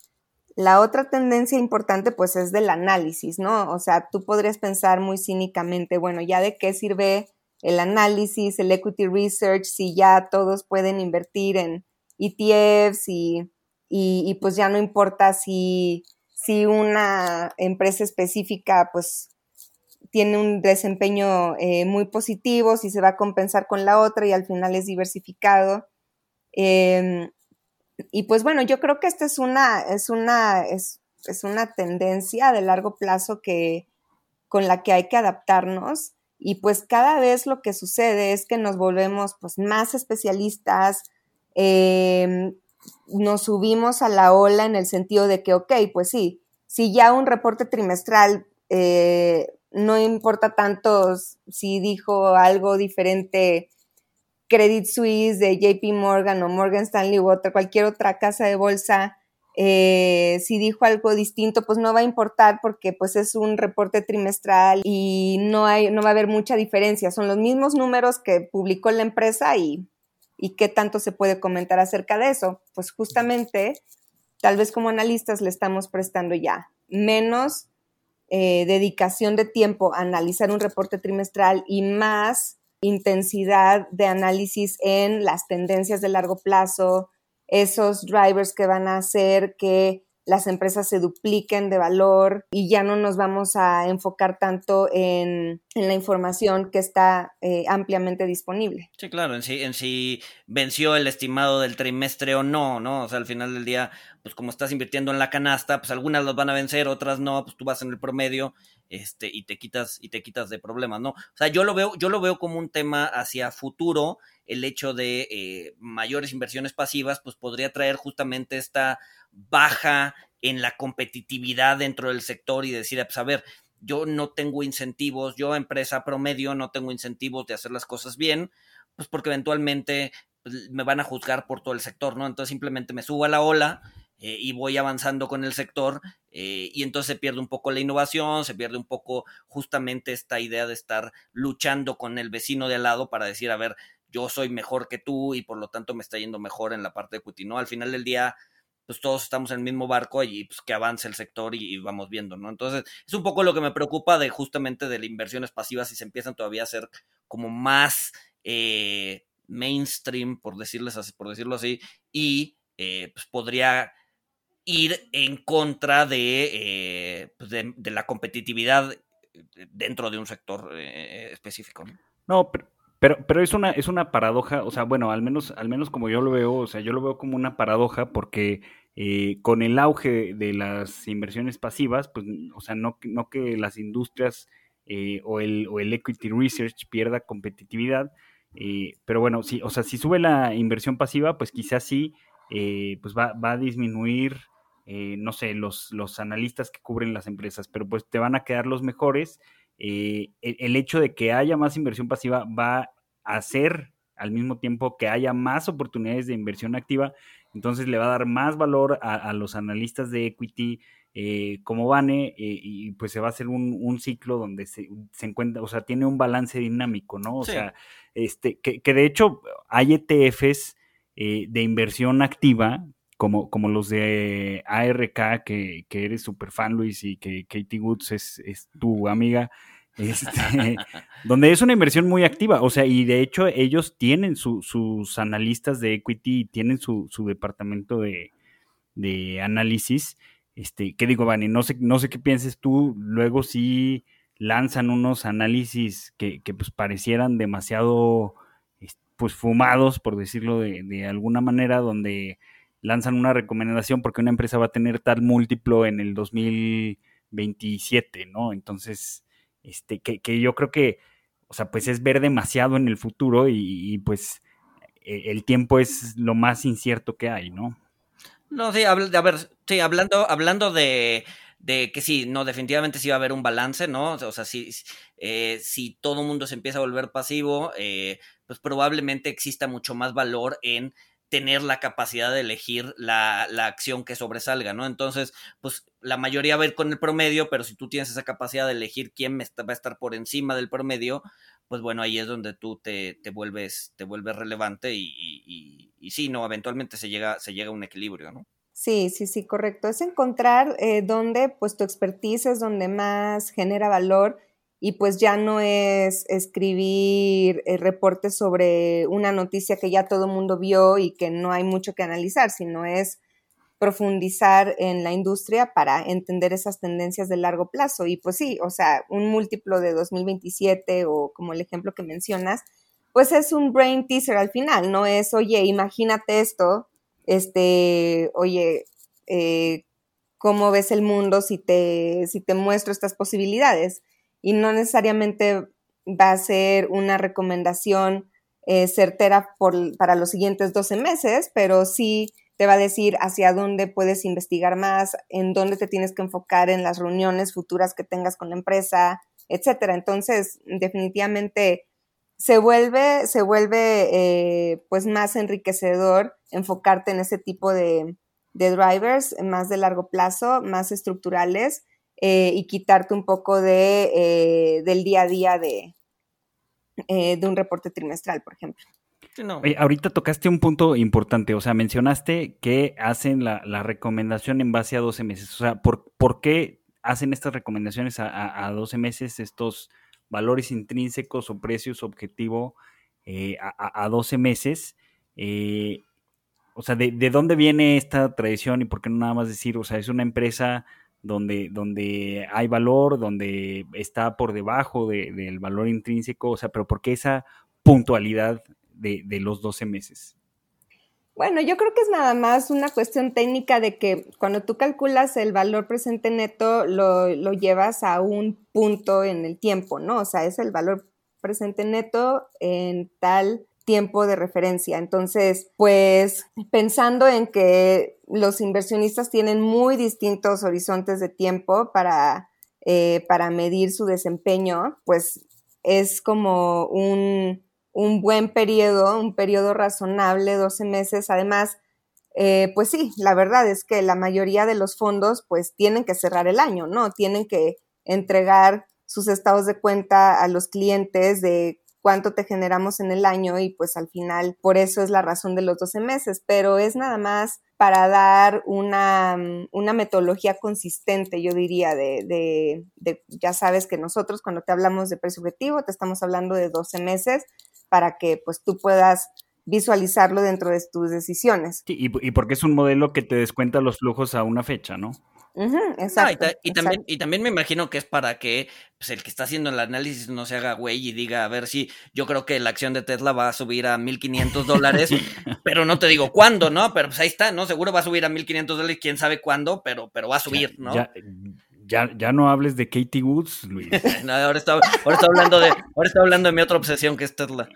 S4: La otra tendencia importante pues es del análisis, ¿no? O sea, tú podrías pensar muy cínicamente, bueno, ¿ya de qué sirve el análisis, el equity research, si ya todos pueden invertir en ETFs y, y, pues ya no importa si, si una empresa específica pues tiene un desempeño eh, muy positivo, si se va a compensar con la otra y al final es diversificado. Em, y pues bueno, yo creo que esta es una, es una, es, una tendencia de largo plazo que, con la que hay que adaptarnos. Y pues cada vez lo que sucede es que nos volvemos pues más especialistas, em, nos subimos a la ola en el sentido de que, ok, pues sí, si ya un reporte trimestral eh, no importa tanto si dijo algo diferente Credit Suisse, de JP Morgan o Morgan Stanley u otra, cualquier otra casa de bolsa, eh, si dijo algo distinto, pues no va a importar porque pues es un reporte trimestral y no, hay, no va a haber mucha diferencia. Son los mismos números que publicó la empresa y, y qué tanto se puede comentar acerca de eso. Pues justamente, tal vez como analistas le estamos prestando ya menos eh, dedicación de tiempo a analizar un reporte trimestral y más intensidad de análisis en las tendencias de largo plazo, esos drivers que van a hacer que las empresas se dupliquen de valor y ya no nos vamos a enfocar tanto en, la información que está eh, ampliamente disponible.
S2: Sí, claro, en si, en si venció el estimado del trimestre o no, ¿no? O sea, al final del día, pues como estás invirtiendo en la canasta, pues algunas las van a vencer, otras no, pues tú vas en el promedio este, y te quitas, y te quitas de problemas, ¿no? O sea, yo lo veo, yo lo veo como un tema hacia futuro, el hecho de eh, mayores inversiones pasivas, pues podría traer justamente esta baja en la competitividad dentro del sector y decir, pues a ver, yo no tengo incentivos, yo empresa promedio no tengo incentivos de hacer las cosas bien, pues porque eventualmente pues, me van a juzgar por todo el sector, ¿no? Entonces simplemente me subo a la ola eh, y voy avanzando con el sector eh, y entonces se pierde un poco la innovación, se pierde un poco justamente esta idea de estar luchando con el vecino de al lado para decir, a ver, yo soy mejor que tú y por lo tanto me está yendo mejor en la parte de equity, ¿no? Al final del día, pues todos estamos en el mismo barco y pues que avance el sector y, vamos viendo, ¿no? Entonces, es un poco lo que me preocupa de justamente de las inversiones pasivas y se empiezan todavía a hacer como más eh, mainstream, por, decirles así, por decirlo así, y eh, pues podría ir en contra de, eh, pues, de, la competitividad dentro de un sector específico.
S1: ¿no? no, pero, pero, pero es una, es una paradoja, o sea, bueno, al menos, al menos como yo lo veo, o sea, yo lo veo como una paradoja porque eh, con el auge de las inversiones pasivas, pues, o sea, no, no que las industrias eh, o, el, o el equity research pierda competitividad, eh, pero bueno, sí, o sea, si sube la inversión pasiva, pues quizás sí, pues va, va a disminuir, no sé, los, los analistas que cubren las empresas, pero pues te van a quedar los mejores eh, el, hecho de que haya más inversión pasiva va hacer al mismo tiempo que haya más oportunidades de inversión activa, entonces le va a dar más valor a, los analistas de equity eh, como Vane eh, y pues se va a hacer un, ciclo donde se, encuentra, o sea, tiene un balance dinámico, ¿no? O sea, este, que, de hecho hay ETFs de inversión activa como, como los de ARK, que, que eres súper fan, Luis, y que Katie Woods es, es tu amiga, este, donde es una inversión muy activa. O sea, y de hecho ellos tienen sus analistas de equity, tienen su, departamento de, análisis. Este, ¿qué digo, Vani? No sé, no sé qué pienses tú. Luego sí lanzan unos análisis que, que pues parecieran demasiado pues fumados, por decirlo de, de alguna manera, donde lanzan una recomendación porque una empresa va a tener tal múltiplo en el 2027, ¿no? Entonces, este, que, que yo creo que, o sea, pues es ver demasiado en el futuro y, pues e, el tiempo es lo más incierto que hay, ¿no?
S2: No, sí, a ver, sí, hablando, hablando de, de que sí, no, definitivamente sí va a haber un balance, ¿no? O sea, si, eh, si todo el mundo se empieza a volver pasivo, eh, pues probablemente exista mucho más valor en tener la capacidad de elegir la, la, acción que sobresalga, ¿no? Entonces, pues la mayoría va a ir con el promedio, pero si tú tienes esa capacidad de elegir quién va a estar por encima del promedio, pues bueno, ahí es donde tú te, te vuelves, te vuelves relevante y, y, sí, no, eventualmente se llega, se llega a un equilibrio, ¿no?
S4: Sí, sí, sí, correcto. Es encontrar eh, dónde pues tu expertise es donde más genera valor y pues ya no es escribir eh, reportes sobre una noticia que ya todo el mundo vio y que no hay mucho que analizar, sino es profundizar en la industria para entender esas tendencias de largo plazo. Y pues sí, o sea, un múltiplo de 2027 o como el ejemplo que mencionas, pues es un brain teaser al final, no es, oye, imagínate esto, este, oye, eh, ¿cómo ves el mundo si te, si te muestro estas posibilidades? Y no necesariamente va a ser una recomendación eh, certera para los siguientes 12 meses, pero sí te va a decir hacia dónde puedes investigar más, en dónde te tienes que enfocar en las reuniones futuras que tengas con la empresa, etcétera. Entonces, definitivamente se vuelve, se vuelve eh, pues más enriquecedor enfocarte en ese tipo de, de drivers más de largo plazo, más estructurales eh, y quitarte un poco de, eh, del día a día de, eh, de un reporte trimestral, por ejemplo.
S1: ahorita tocaste un punto importante, o sea, mencionaste que hacen la, recomendación en base a 12 meses. O sea, ¿por, por qué hacen estas recomendaciones a, a, 12 meses, estos valores intrínsecos o precios objetivo a, a, 12 meses? o sea, de, de, dónde viene esta tradición y por qué no nada más decir, o sea, es una empresa donde, donde hay valor, donde está por debajo del valor intrínseco, o sea, pero ¿por qué esa puntualidad de, los 12 meses?
S4: Bueno, yo creo que es nada más una cuestión técnica de que cuando tú calculas el valor presente neto, lo, lo, llevas a un punto en el tiempo, ¿no? O sea, es el valor presente neto en tal tiempo de referencia. Entonces, pues pensando en que los inversionistas tienen muy distintos horizontes de tiempo para, eh, para medir su desempeño, pues es como un, un, buen periodo, un periodo razonable, 12 meses. Además, eh, pues sí, la verdad es que la mayoría de los fondos pues tienen que cerrar el año, ¿no? Tienen que entregar sus estados de cuenta a los clientes de cuánto te generamos en el año y pues al final por eso es la razón de los 12 meses, pero es nada más para dar una, una metodología consistente, yo diría, de, de, de, ya sabes que nosotros cuando te hablamos de precio objetivo te estamos hablando de 12 meses para que pues tú puedas visualizarlo dentro de tus decisiones.
S1: Sí, y, y porque es un modelo que te descuenta los flujos a una fecha, ¿no?
S4: Exacto,
S2: y, también, y también me imagino que es para que pues, el que está haciendo el análisis no se haga güey y diga, a ver si yo creo que la acción de Tesla va a subir a 1.500 dólares, pero no te digo cuándo, ¿no? Pero pues ahí está, ¿no? Seguro va a subir a 1.500 dólares, quién sabe cuándo, pero, pero va a subir, ¿no?
S1: Ya, ya no hables de Katie Woods, Luis.
S2: no, ahora está, ahora está hablando de, ahora está hablando de mi otra obsesión que es Tesla.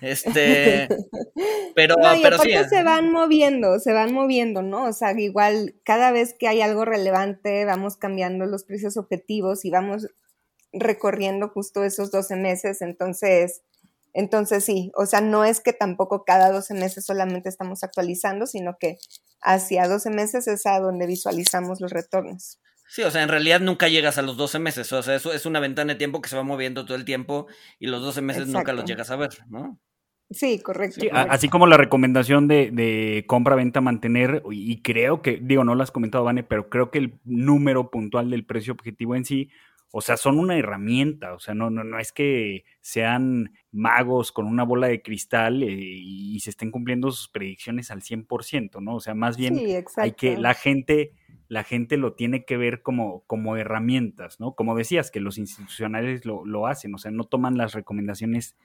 S2: Este, pero,
S4: no, y
S2: pero
S4: sí. se van moviendo, se van moviendo, ¿no? O sea, igual cada vez que hay algo relevante, vamos cambiando los precios objetivos y vamos recorriendo justo esos 12 meses. Entonces, entonces sí, o sea, no es que tampoco cada 12 meses solamente estamos actualizando, sino que hacia 12 meses es a donde visualizamos los retornos.
S2: Sí, o sea, en realidad nunca llegas a los 12 meses, o sea, eso es una ventana de tiempo que se va moviendo todo el tiempo y los 12 meses nunca los llegas a ver, ¿no?
S4: Sí, correcto.
S1: así como la recomendación de, de, compra, venta, mantener, y creo que, digo, no lo has comentado, Vane, pero creo que el número puntual del precio objetivo en sí, o sea, son una herramienta, o sea, no, no, no es que sean magos con una bola de cristal eh, y, se estén cumpliendo sus predicciones al 100%, ¿no? O sea, más bien hay que, la gente la gente lo tiene que ver como, como herramientas, ¿no? Como decías, que los institucionales lo, lo, hacen, o sea, no toman las recomendaciones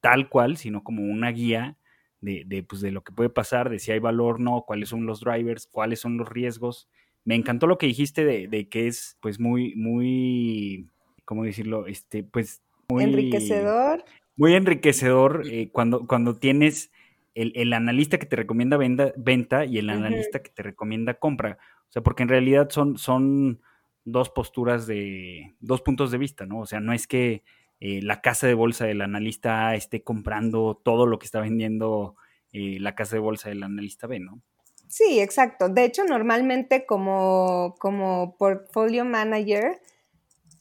S1: tal cual, sino como una guía de, de, pues, de lo que puede pasar, de si hay valor, no, cuáles son los drivers, cuáles son los riesgos. Me encantó lo que dijiste de, de que es, pues, muy, muy, ¿cómo decirlo? Este, pues, muy...
S4: Enriquecedor.
S1: Muy enriquecedor eh, cuando, cuando tienes el, el, analista que te recomienda venda, venta y el analista que te recomienda compra. O sea, porque en realidad son, son dos posturas de, dos puntos de vista, ¿no? O sea, no es que eh, la casa de bolsa del analista esté comprando todo lo que está vendiendo eh, la casa de bolsa del analista B, ¿no?
S4: Sí, exacto. De hecho, normalmente como, como portfolio manager,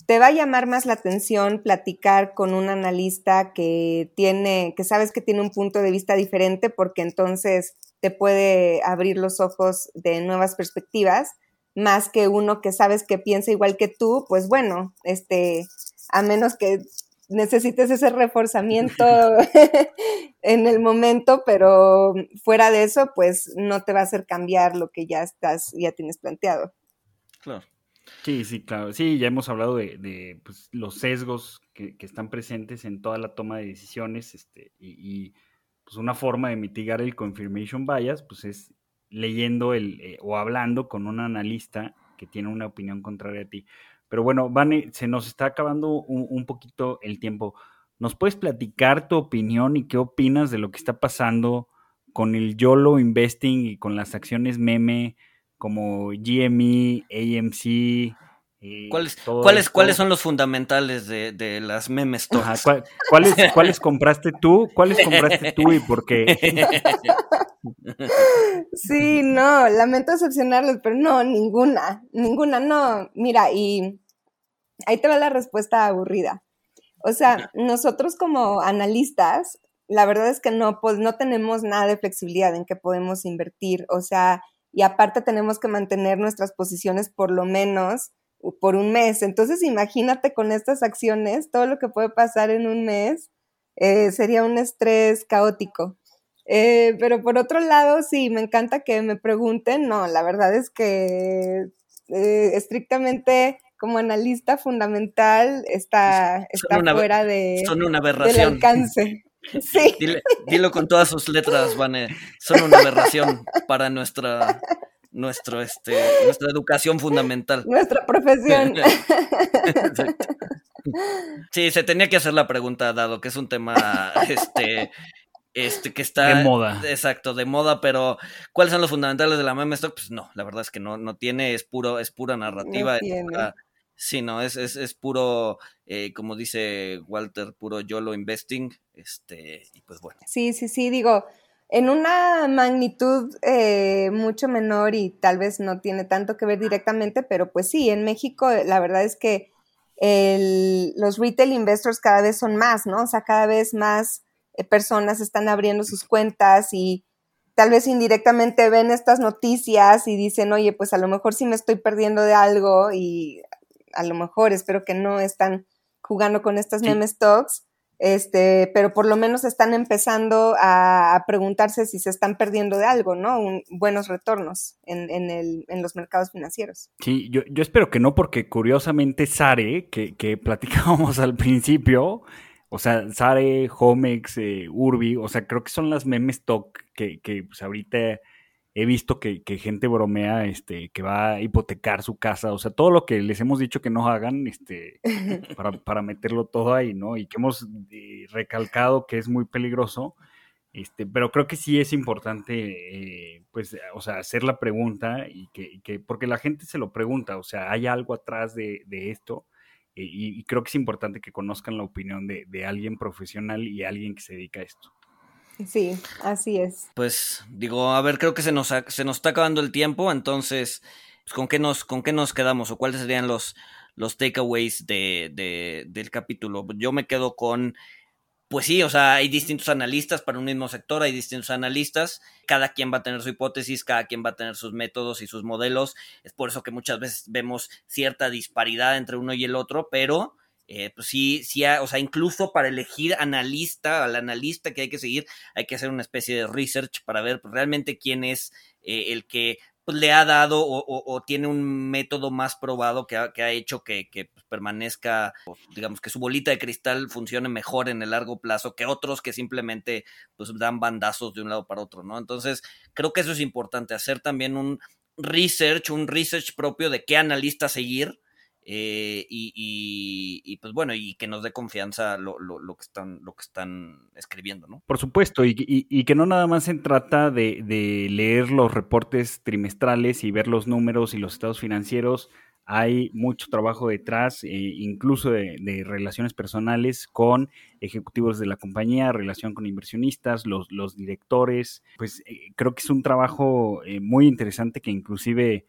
S4: te va a llamar más la atención platicar con un analista que tiene, que sabes que tiene un punto de vista diferente, porque entonces te puede abrir los ojos de nuevas perspectivas, más que uno que sabes que piensa igual que tú, pues bueno, este, a menos que necesites ese reforzamiento en el momento, pero fuera de eso, pues no te va a hacer cambiar lo que ya estás, ya tienes planteado.
S2: Claro.
S1: Sí, sí, claro. Sí, ya hemos hablado de, pues, los sesgos que, están presentes en toda la toma de decisiones este, y, pues una forma de mitigar el confirmation bias pues es leyendo el, eh, o hablando con un analista que tiene una opinión contraria a ti. Pero bueno, Vane, se nos está acabando un, un, poquito el tiempo. ¿Nos puedes platicar tu opinión y qué opinas de lo que está pasando con el YOLO Investing y con las acciones meme? como GME, AMC.
S2: ¿Cuáles, ¿cuáles, ¿Cuáles son los fundamentales de, de las memes
S1: ¿cuáles, ¿Cuáles compraste tú? ¿Cuáles compraste tú y por qué?
S4: Sí, no, lamento decepcionarlos, pero no, ninguna, ninguna, no. Mira, y ahí te va la respuesta aburrida. O sea, nosotros como analistas, la verdad es que no, pues, no tenemos nada de flexibilidad en que podemos invertir. O sea, y aparte tenemos que mantener nuestras posiciones por lo menos por un mes. Entonces imagínate con estas acciones, todo lo que puede pasar en un mes eh, sería un estrés caótico. Eh, pero por otro lado, sí, me encanta que me pregunten. No, la verdad es que eh, estrictamente como analista fundamental está, está fuera de,
S2: son una aberración.
S4: del alcance. Sí.
S2: dilo con todas sus letras, Vane. Son una aberración para nuestra, nuestro, este, nuestra educación fundamental.
S4: Nuestra profesión.
S2: sí, se tenía que hacer la pregunta, dado que es un tema este, este, que está...
S1: De moda.
S2: Exacto, de moda, pero ¿cuáles son los fundamentales de la meme stock? Pues no, la verdad es que no, no tiene, es puro, es pura narrativa. Sí, no, es, es, es puro, eh, como dice Walter, puro YOLO investing, este, y pues bueno.
S4: Sí, sí, sí, digo, en una magnitud eh, mucho menor y tal vez no tiene tanto que ver directamente, pero pues sí, en México la verdad es que el, los retail investors cada vez son más, ¿no? O sea, cada vez más eh, personas están abriendo sus cuentas y tal vez indirectamente ven estas noticias y dicen, oye, pues a lo mejor sí me estoy perdiendo de algo y a lo mejor espero que no están jugando con estas meme stocks, este, pero por lo menos están empezando a, preguntarse si se están perdiendo de algo, ¿no? buenos retornos en, el, en, los mercados financieros.
S1: Sí, yo, yo, espero que no, porque curiosamente Sare, que, que platicábamos al principio, o sea, Sare, Homex, eh, Urbi, o sea, creo que son las meme stock que, que pues, ahorita he visto que, gente bromea este, que va a hipotecar su casa, o sea, todo lo que les hemos dicho que no hagan este, para, meterlo todo ahí, ¿no? Y que hemos eh, recalcado que es muy peligroso, este, pero creo que sí es importante, eh, pues, o sea, hacer la pregunta y que, porque la gente se lo pregunta, o sea, hay algo atrás de, esto. Eh, y, creo que es importante que conozcan la opinión de, de alguien profesional y alguien que se dedica a esto.
S4: Sí, así es.
S2: Pues digo, a ver, creo que se nos, se nos está acabando el tiempo, entonces, pues, ¿con, qué nos, ¿con qué nos quedamos o cuáles serían los, los takeaways de, de, del capítulo? Yo me quedo con, pues sí, o sea, hay distintos analistas para un mismo sector, hay distintos analistas, cada quien va a tener su hipótesis, cada quien va a tener sus métodos y sus modelos, es por eso que muchas veces vemos cierta disparidad entre uno y el otro, pero eh, pues sí, sí, o sea, incluso para elegir analista, al analista que hay que seguir, hay que hacer una especie de research para ver realmente quién es eh, el que pues, le ha dado o, tiene un método más probado que ha, que ha hecho que, pues, permanezca, digamos, que su bolita de cristal funcione mejor en el largo plazo que otros que simplemente pues dan bandazos de un lado para otro, ¿no? Entonces, creo que eso es importante, hacer también un research, un research propio de qué analista seguir eh, y, pues bueno, y que nos dé confianza lo, lo, que, están, lo que están escribiendo, ¿no?
S1: Por supuesto, y, que no nada más se trata de, leer los reportes trimestrales y ver los números y los estados financieros. hay mucho trabajo detrás, eh, incluso de, relaciones personales con ejecutivos de la compañía, relación con inversionistas, los, los directores. Pues eh, creo que es un trabajo eh, muy interesante que inclusive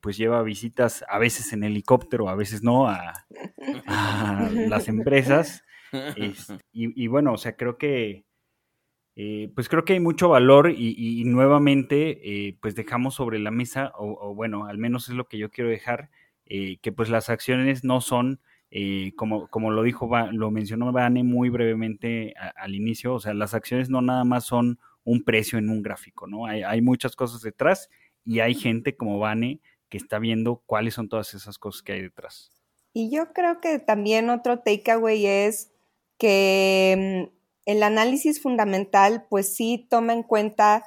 S1: pues lleva visitas a veces en helicóptero, a veces no, a, las empresas. Este, y, bueno, o sea, creo que pues creo que hay mucho valor y, nuevamente pues dejamos sobre la mesa, o, bueno, al menos es lo que yo quiero dejar, eh, que pues las acciones no son, eh, como, como lo dijo, lo mencionó Vane muy brevemente al inicio, o sea, las acciones no nada más son un precio en un gráfico, ¿no? Hay, hay muchas cosas detrás y hay gente como Vane que está viendo cuáles son todas esas cosas que hay detrás.
S4: Y yo creo que también otro takeaway es que mm, el análisis fundamental, pues sí toma en cuenta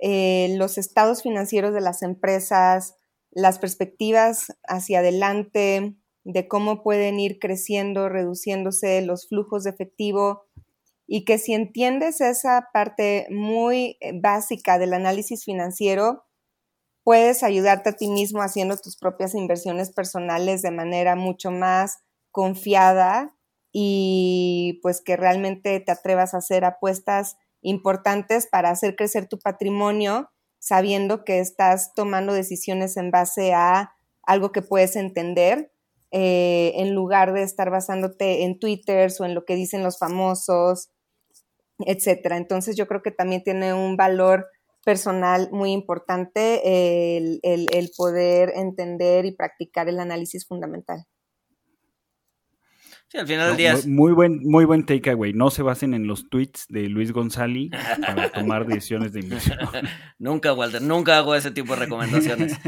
S4: eh, los estados financieros de las empresas, las perspectivas hacia adelante, de cómo pueden ir creciendo, reduciéndose los flujos de efectivo y que si entiendes esa parte muy eh, básica del análisis financiero, puedes ayudarte a ti mismo haciendo tus propias inversiones personales de manera mucho más confiada y pues que realmente te atrevas a hacer apuestas importantes para hacer crecer tu patrimonio sabiendo que estás tomando decisiones en base a algo que puedes entender, eh, en lugar de estar basándote en Twitter o en lo que dicen los famosos, etcétera. Entonces yo creo que también tiene un valor personal muy importante el, el poder entender y practicar el análisis fundamental.
S2: Sí, al final del día.
S1: Muy buen, muy buen takeaway. No se basen en los tweets de Luis González para tomar decisiones de inversión.
S2: nunca, Walter, nunca hago ese tipo de recomendaciones.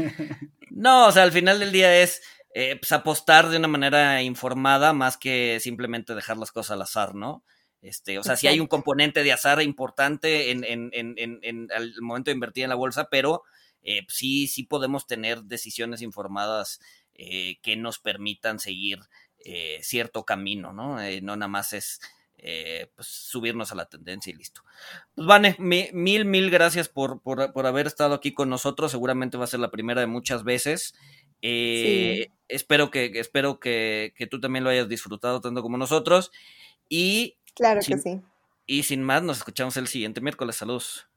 S2: No, o sea, al final del día es eh, pues, apostar de una manera informada más que simplemente dejar las cosas al azar, ¿no? Este, o sea, sí hay un componente de azar importante en, en, en, en el momento de invertir en la bolsa, pero eh, sí, sí podemos tener decisiones informadas eh, que nos permitan seguir eh, cierto camino, ¿no? No nada más es pues, subirnos a la tendencia y listo. Pues Vane, mil, mil gracias por, por, haber estado aquí con nosotros. Seguramente va a ser la primera de muchas veces. Espero, que, espero que, tú también lo hayas disfrutado tanto como nosotros. Y
S4: claro que sí.
S2: Y sin más, nos escuchamos el siguiente miércoles. Saludos.